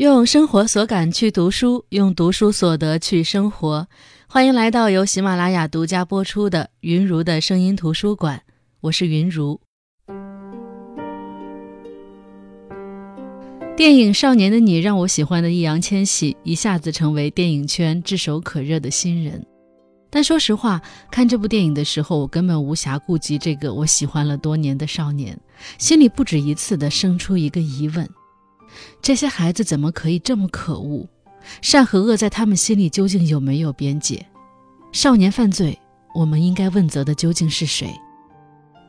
用生活所感去读书，用读书所得去生活。欢迎来到由喜马拉雅独家播出的云如的声音图书馆，我是云如。电影《少年的你》让我喜欢的易烊千玺一下子成为电影圈炙手可热的新人。但说实话，看这部电影的时候，我根本无暇顾及这个我喜欢了多年的少年，心里不止一次地生出一个疑问。这些孩子怎么可以这么可恶？善和恶在他们心里究竟有没有边界？少年犯罪，我们应该问责的究竟是谁？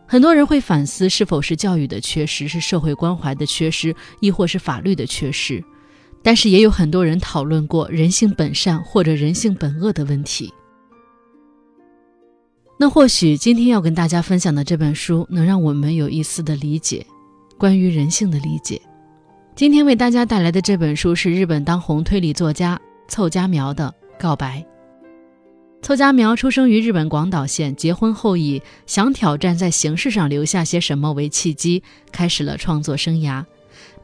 很多人会反思，是否是教育的缺失，是社会关怀的缺失，亦或是法律的缺失？但是也有很多人讨论过人性本善或者人性本恶的问题。那或许今天要跟大家分享的这本书，能让我们有一丝的理解，关于人性的理解。今天为大家带来的这本书是日本当红推理作家凑佳苗的《告白》。凑佳苗出生于日本广岛县，结婚后以想挑战在形式上留下些什么为契机，开始了创作生涯。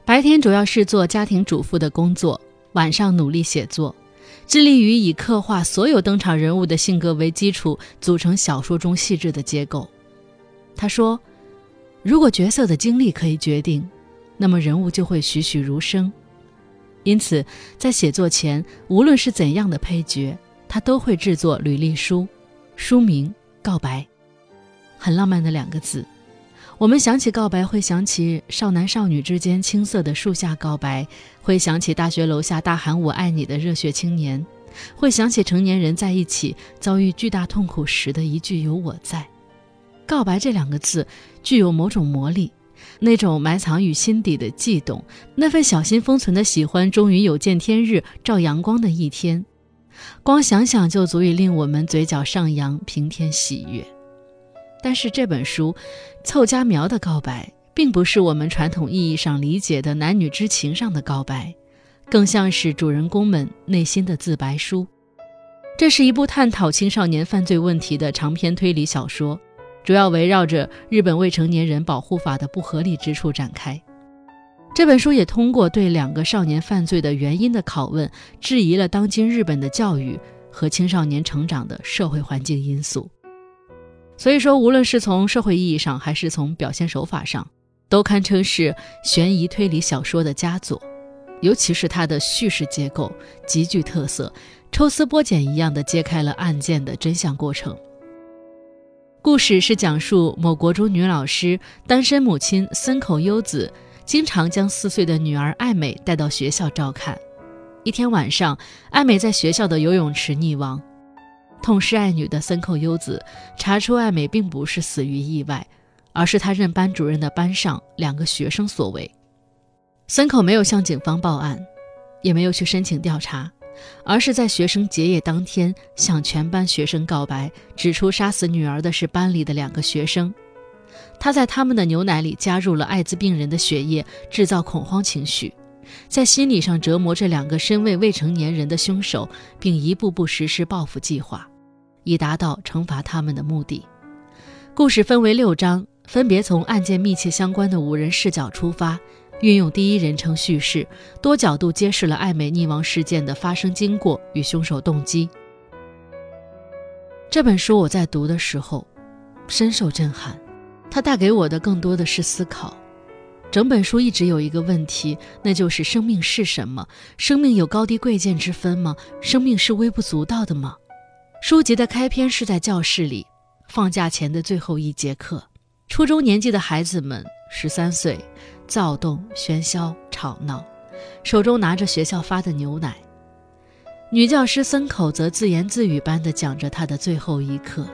白天主要是做家庭主妇的工作，晚上努力写作，致力于以刻画所有登场人物的性格为基础，组成小说中细致的结构。他说：“如果角色的经历可以决定。”那么人物就会栩栩如生，因此在写作前，无论是怎样的配角，他都会制作履历书，书名“告白”，很浪漫的两个字。我们想起告白，会想起少男少女之间青涩的树下告白，会想起大学楼下大喊“我爱你”的热血青年，会想起成年人在一起遭遇巨大痛苦时的一句“有我在”。告白这两个字具有某种魔力。那种埋藏于心底的悸动，那份小心封存的喜欢，终于有见天日、照阳光的一天。光想想就足以令我们嘴角上扬，平添喜悦。但是这本书凑佳苗的告白，并不是我们传统意义上理解的男女之情上的告白，更像是主人公们内心的自白书。这是一部探讨青少年犯罪问题的长篇推理小说。主要围绕着日本未成年人保护法的不合理之处展开。这本书也通过对两个少年犯罪的原因的拷问，质疑了当今日本的教育和青少年成长的社会环境因素。所以说，无论是从社会意义上，还是从表现手法上，都堪称是悬疑推理小说的佳作。尤其是它的叙事结构极具特色，抽丝剥茧一样的揭开了案件的真相过程。故事是讲述某国中女老师单身母亲森口优子，经常将四岁的女儿爱美带到学校照看。一天晚上，爱美在学校的游泳池溺亡。痛失爱女的森口优子查出爱美并不是死于意外，而是她任班主任的班上两个学生所为。森口没有向警方报案，也没有去申请调查。而是在学生结业当天向全班学生告白，指出杀死女儿的是班里的两个学生。他在他们的牛奶里加入了艾滋病人的血液，制造恐慌情绪，在心理上折磨这两个身为未成年人的凶手，并一步步实施报复计划，以达到惩罚他们的目的。故事分为六章，分别从案件密切相关的五人视角出发。运用第一人称叙事，多角度揭示了爱美溺亡事件的发生经过与凶手动机。这本书我在读的时候深受震撼，它带给我的更多的是思考。整本书一直有一个问题，那就是生命是什么？生命有高低贵贱之分吗？生命是微不足道的吗？书籍的开篇是在教室里，放假前的最后一节课，初中年纪的孩子们十三岁。躁动、喧嚣、吵闹，手中拿着学校发的牛奶。女教师森口则自言自语般地讲着她的最后一课。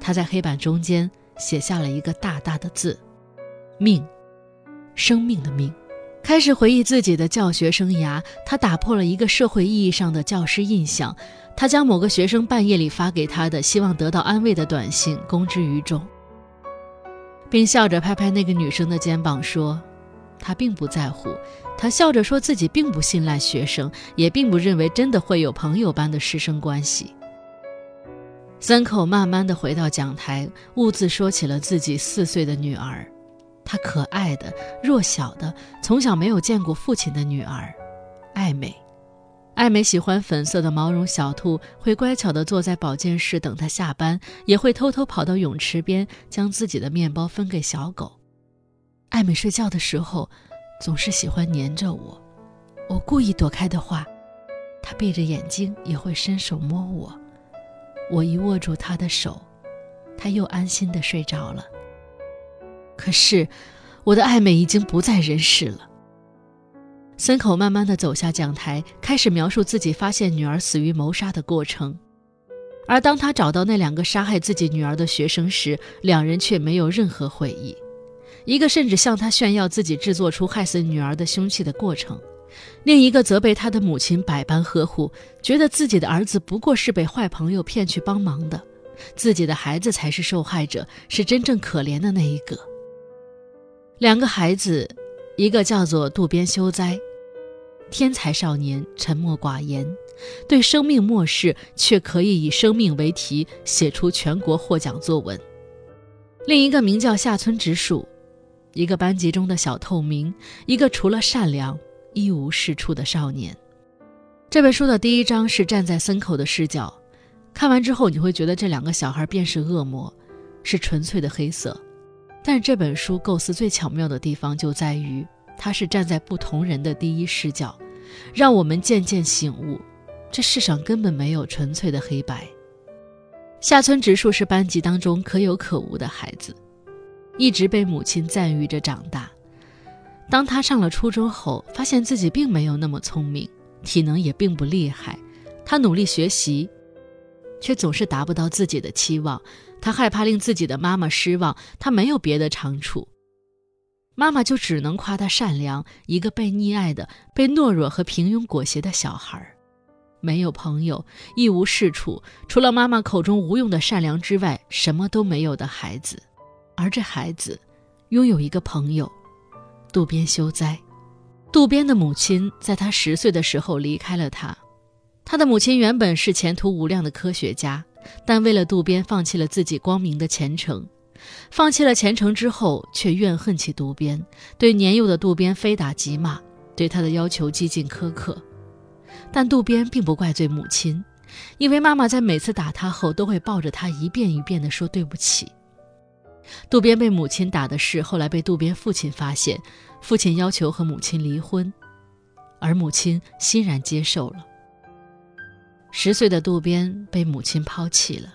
她在黑板中间写下了一个大大的字：“命，生命的命。”开始回忆自己的教学生涯，她打破了一个社会意义上的教师印象。她将某个学生半夜里发给她的希望得到安慰的短信公之于众。并笑着拍拍那个女生的肩膀，说：“他并不在乎。”他笑着说自己并不信赖学生，也并不认为真的会有朋友般的师生关系。三口慢慢的回到讲台，兀自说起了自己四岁的女儿，她可爱的、弱小的、从小没有见过父亲的女儿，爱美。爱美喜欢粉色的毛绒小兔，会乖巧地坐在保健室等他下班，也会偷偷跑到泳池边将自己的面包分给小狗。爱美睡觉的时候，总是喜欢黏着我，我故意躲开的话，她闭着眼睛也会伸手摸我。我一握住她的手，她又安心地睡着了。可是，我的爱美已经不在人世了。森口慢慢的走下讲台，开始描述自己发现女儿死于谋杀的过程。而当他找到那两个杀害自己女儿的学生时，两人却没有任何悔意。一个甚至向他炫耀自己制作出害死女儿的凶器的过程，另一个则被他的母亲百般呵护，觉得自己的儿子不过是被坏朋友骗去帮忙的，自己的孩子才是受害者，是真正可怜的那一个。两个孩子，一个叫做渡边修哉。天才少年，沉默寡言，对生命漠视，却可以以生命为题写出全国获奖作文。另一个名叫下村直树，一个班级中的小透明，一个除了善良一无是处的少年。这本书的第一章是站在森口的视角，看完之后你会觉得这两个小孩便是恶魔，是纯粹的黑色。但这本书构思最巧妙的地方就在于。他是站在不同人的第一视角，让我们渐渐醒悟，这世上根本没有纯粹的黑白。下村直树是班级当中可有可无的孩子，一直被母亲赞誉着长大。当他上了初中后，发现自己并没有那么聪明，体能也并不厉害。他努力学习，却总是达不到自己的期望。他害怕令自己的妈妈失望，他没有别的长处。妈妈就只能夸他善良，一个被溺爱的、被懦弱和平庸裹挟的小孩，没有朋友，一无是处，除了妈妈口中无用的善良之外，什么都没有的孩子。而这孩子，拥有一个朋友，渡边修哉。渡边的母亲在他十岁的时候离开了他。他的母亲原本是前途无量的科学家，但为了渡边，放弃了自己光明的前程。放弃了前程之后，却怨恨起渡边，对年幼的渡边非打即骂，对他的要求极尽苛刻。但渡边并不怪罪母亲，因为妈妈在每次打他后，都会抱着他一遍一遍地说对不起。渡边被母亲打的事，后来被渡边父亲发现，父亲要求和母亲离婚，而母亲欣然接受了。十岁的渡边被母亲抛弃了。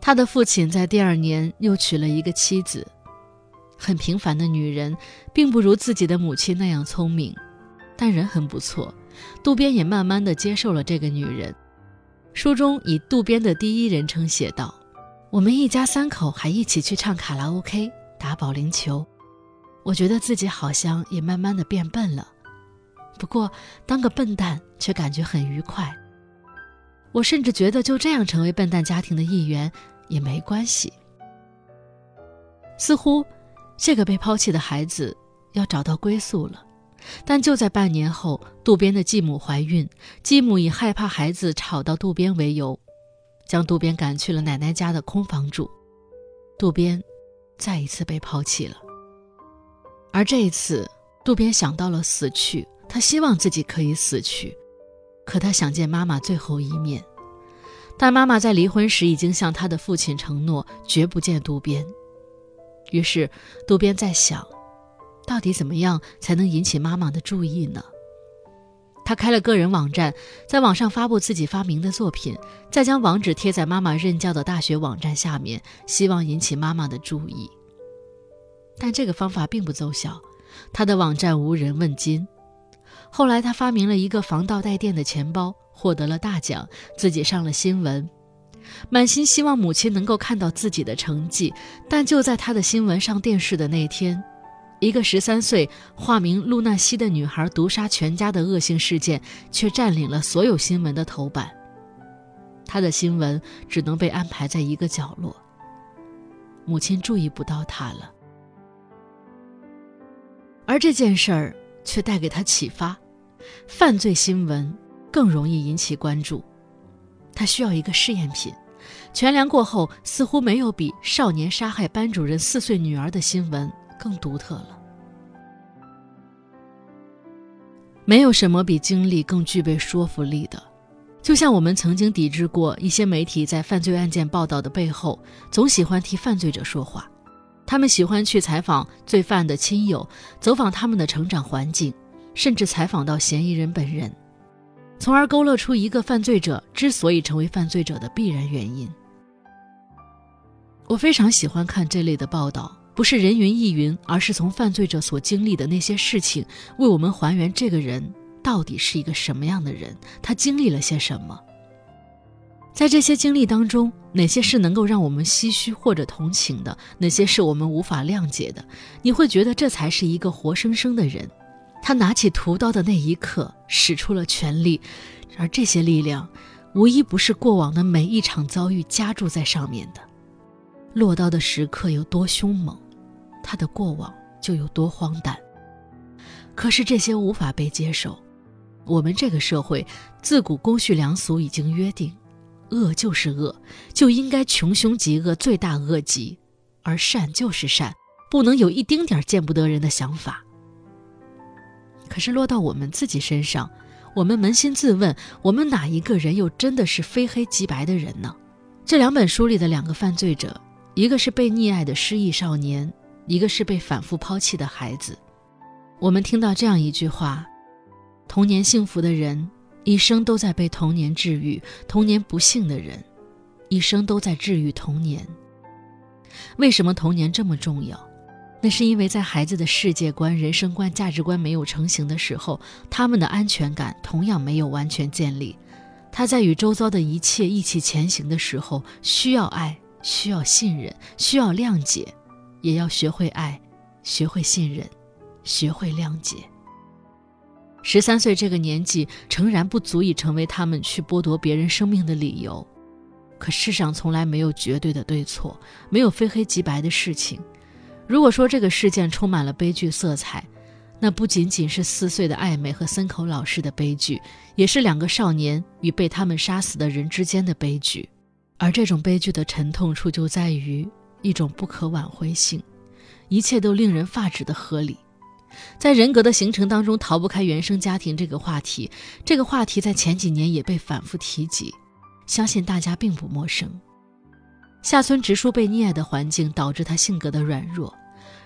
他的父亲在第二年又娶了一个妻子，很平凡的女人，并不如自己的母亲那样聪明，但人很不错。渡边也慢慢的接受了这个女人。书中以渡边的第一人称写道：“我们一家三口还一起去唱卡拉 OK、打保龄球，我觉得自己好像也慢慢的变笨了。不过当个笨蛋却感觉很愉快。我甚至觉得就这样成为笨蛋家庭的一员。”也没关系。似乎，这个被抛弃的孩子要找到归宿了。但就在半年后，渡边的继母怀孕，继母以害怕孩子吵到渡边为由，将渡边赶去了奶奶家的空房住。渡边再一次被抛弃了。而这一次，渡边想到了死去，他希望自己可以死去，可他想见妈妈最后一面。但妈妈在离婚时已经向他的父亲承诺绝不见渡边。于是，渡边在想，到底怎么样才能引起妈妈的注意呢？他开了个人网站，在网上发布自己发明的作品，再将网址贴在妈妈任教的大学网站下面，希望引起妈妈的注意。但这个方法并不奏效，他的网站无人问津。后来，他发明了一个防盗带电的钱包。获得了大奖，自己上了新闻，满心希望母亲能够看到自己的成绩。但就在他的新闻上电视的那天，一个十三岁、化名露娜西的女孩毒杀全家的恶性事件却占领了所有新闻的头版。他的新闻只能被安排在一个角落，母亲注意不到他了。而这件事儿却带给他启发：犯罪新闻。更容易引起关注，他需要一个试验品。全量过后，似乎没有比少年杀害班主任四岁女儿的新闻更独特了。没有什么比经历更具备说服力的。就像我们曾经抵制过一些媒体在犯罪案件报道的背后，总喜欢替犯罪者说话。他们喜欢去采访罪犯的亲友，走访他们的成长环境，甚至采访到嫌疑人本人，从而勾勒出一个犯罪者之所以成为犯罪者的必然原因。我非常喜欢看这类的报道，不是人云亦云，而是从犯罪者所经历的那些事情，为我们还原这个人到底是一个什么样的人，他经历了些什么。在这些经历当中，哪些是能够让我们唏嘘或者同情的？哪些是我们无法谅解的？你会觉得这才是一个活生生的人。他拿起屠刀的那一刻，使出了全力，而这些力量，无一不是过往的每一场遭遇加注在上面的。落刀的时刻有多凶猛，他的过往就有多荒诞。可是这些无法被接受。我们这个社会自古公序良俗已经约定。恶就是恶，就应该穷凶极恶，罪大恶极；而善就是善，不能有一丁点儿见不得人的想法。可是落到我们自己身上，我们扪心自问：我们哪一个人又真的是非黑即白的人呢？这两本书里的两个犯罪者，一个是被溺爱的失忆少年，一个是被反复抛弃的孩子。我们听到这样一句话：童年幸福的人。一生都在被童年治愈，童年不幸的人，一生都在治愈童年。为什么童年这么重要？那是因为在孩子的世界观、人生观、价值观没有成型的时候，他们的安全感同样没有完全建立。他在与周遭的一切一起前行的时候，需要爱，需要信任，需要谅解，也要学会爱，学会信任，学会谅解。十三岁这个年纪，诚然不足以成为他们去剥夺别人生命的理由。可世上从来没有绝对的对错，没有非黑即白的事情。如果说这个事件充满了悲剧色彩，那不仅仅是四岁的艾美和森口老师的悲剧，也是两个少年与被他们杀死的人之间的悲剧。而这种悲剧的沉痛处就在于一种不可挽回性，一切都令人发指的合理。在人格的形成当中，逃不开原生家庭这个话题。这个话题在前几年也被反复提及，相信大家并不陌生。下村直树被溺爱的环境导致他性格的软弱，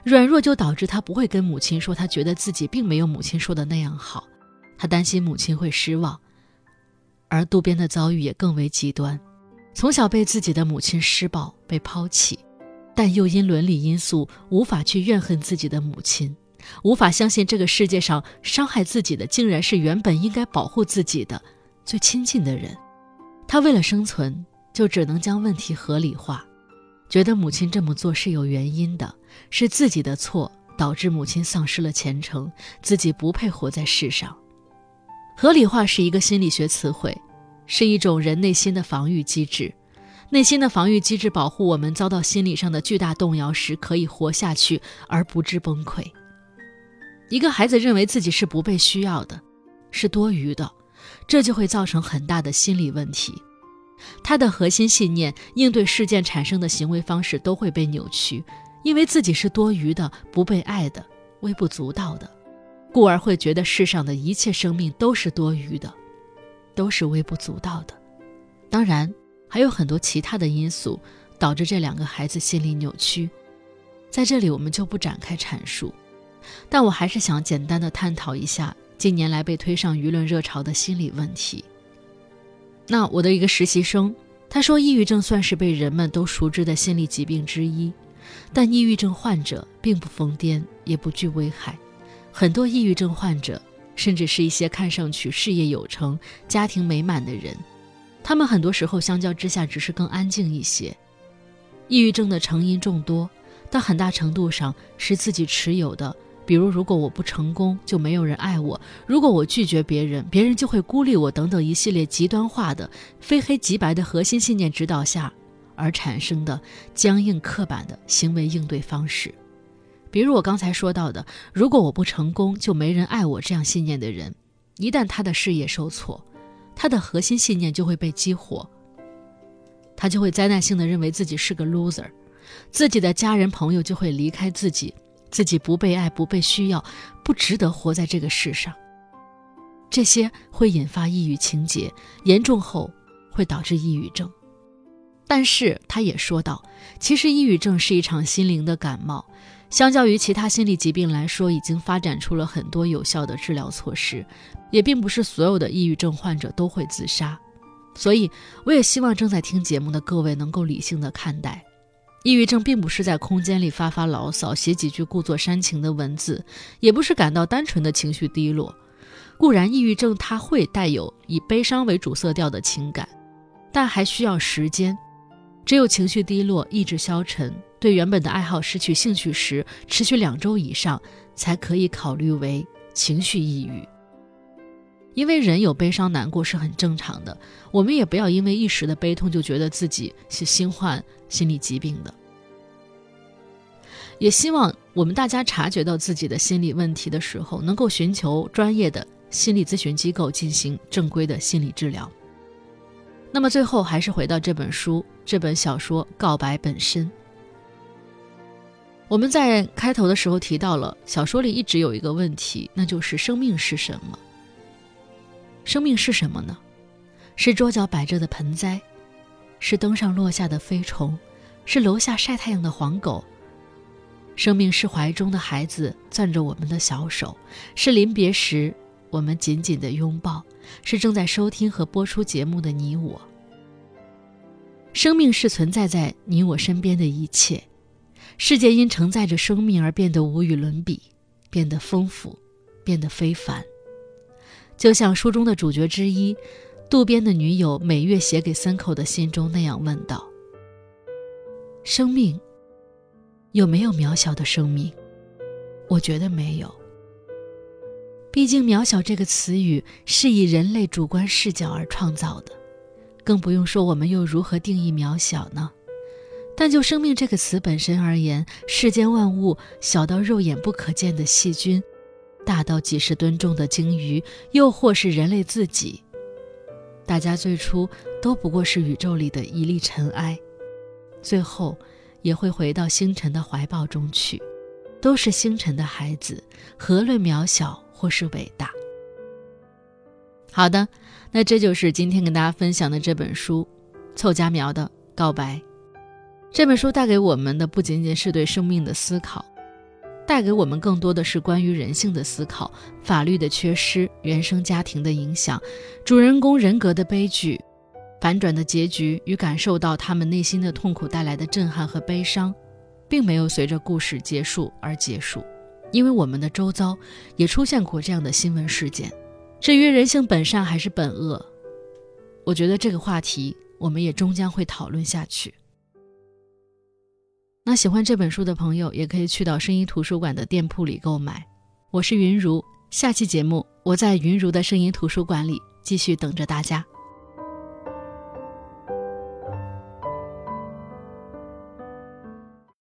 软弱就导致他不会跟母亲说，他觉得自己并没有母亲说的那样好，他担心母亲会失望。而渡边的遭遇也更为极端，从小被自己的母亲施暴、被抛弃，但又因伦理因素无法去怨恨自己的母亲。无法相信这个世界上伤害自己的，竟然是原本应该保护自己的最亲近的人。他为了生存，就只能将问题合理化，觉得母亲这么做是有原因的，是自己的错导致母亲丧失了前程，自己不配活在世上。合理化是一个心理学词汇，是一种人内心的防御机制。内心的防御机制保护我们遭到心理上的巨大动摇时可以活下去而不致崩溃。一个孩子认为自己是不被需要的，是多余的，这就会造成很大的心理问题。他的核心信念、应对事件产生的行为方式都会被扭曲，因为自己是多余的、不被爱的、微不足道的，故而会觉得世上的一切生命都是多余的，都是微不足道的。当然，还有很多其他的因素导致这两个孩子心理扭曲，在这里我们就不展开阐述。但我还是想简单的探讨一下近年来被推上舆论热潮的心理问题。那我的一个实习生，他说，抑郁症算是被人们都熟知的心理疾病之一，但抑郁症患者并不疯癫，也不惧危害。很多抑郁症患者，甚至是一些看上去事业有成、家庭美满的人，他们很多时候相较之下只是更安静一些。抑郁症的成因众多，但很大程度上是自己持有的。比如，如果我不成功，就没有人爱我；如果我拒绝别人，别人就会孤立我，等等一系列极端化的、非黑即白的核心信念指导下而产生的僵硬刻板的行为应对方式。比如我刚才说到的，如果我不成功，就没人爱我这样信念的人，一旦他的事业受挫，他的核心信念就会被激活，他就会灾难性的认为自己是个 loser，自己的家人朋友就会离开自己。自己不被爱，不被需要，不值得活在这个世上。这些会引发抑郁情节，严重后会导致抑郁症。但是他也说到，其实抑郁症是一场心灵的感冒，相较于其他心理疾病来说，已经发展出了很多有效的治疗措施，也并不是所有的抑郁症患者都会自杀。所以，我也希望正在听节目的各位能够理性的看待，抑郁症并不是在空间里发发牢骚、写几句故作煽情的文字，也不是感到单纯的情绪低落。固然，抑郁症它会带有以悲伤为主色调的情感，但还需要时间。只有情绪低落、意志消沉、对原本的爱好失去兴趣时，持续两周以上，才可以考虑为情绪抑郁。因为人有悲伤难过是很正常的，我们也不要因为一时的悲痛就觉得自己是新患心理疾病的。也希望我们大家察觉到自己的心理问题的时候，能够寻求专业的心理咨询机构进行正规的心理治疗。那么最后还是回到这本书、这本小说《告白》本身。我们在开头的时候提到了，小说里一直有一个问题，那就是生命是什么？生命是什么呢？是桌角摆着的盆栽，是灯上落下的飞虫，是楼下晒太阳的黄狗。生命是怀中的孩子攥着我们的小手，是临别时我们紧紧的拥抱，是正在收听和播出节目的你我。生命是存在在你我身边的一切，世界因承载着生命而变得无与伦比，变得丰富，变得非凡。就像书中的主角之一，渡边的女友每月写给森口的信中那样问道：“生命有没有渺小的生命？我觉得没有。毕竟‘渺小’这个词语是以人类主观视角而创造的，更不用说我们又如何定义渺小呢？但就生命这个词本身而言，世间万物，小到肉眼不可见的细菌。”大到几十吨重的鲸鱼，又或是人类自己，大家最初都不过是宇宙里的一粒尘埃，最后也会回到星辰的怀抱中去，都是星辰的孩子，何论渺小或是伟大？好的，那这就是今天跟大家分享的这本书《凑佳苗的告白》。这本书带给我们的不仅仅是对生命的思考。带给我们更多的是关于人性的思考、法律的缺失、原生家庭的影响、主人公人格的悲剧、反转的结局与感受到他们内心的痛苦带来的震撼和悲伤，并没有随着故事结束而结束，因为我们的周遭也出现过这样的新闻事件。至于人性本善还是本恶，我觉得这个话题我们也终将会讨论下去。那喜欢这本书的朋友，也可以去到声音图书馆的店铺里购买。我是云如，下期节目我在云如的声音图书馆里继续等着大家。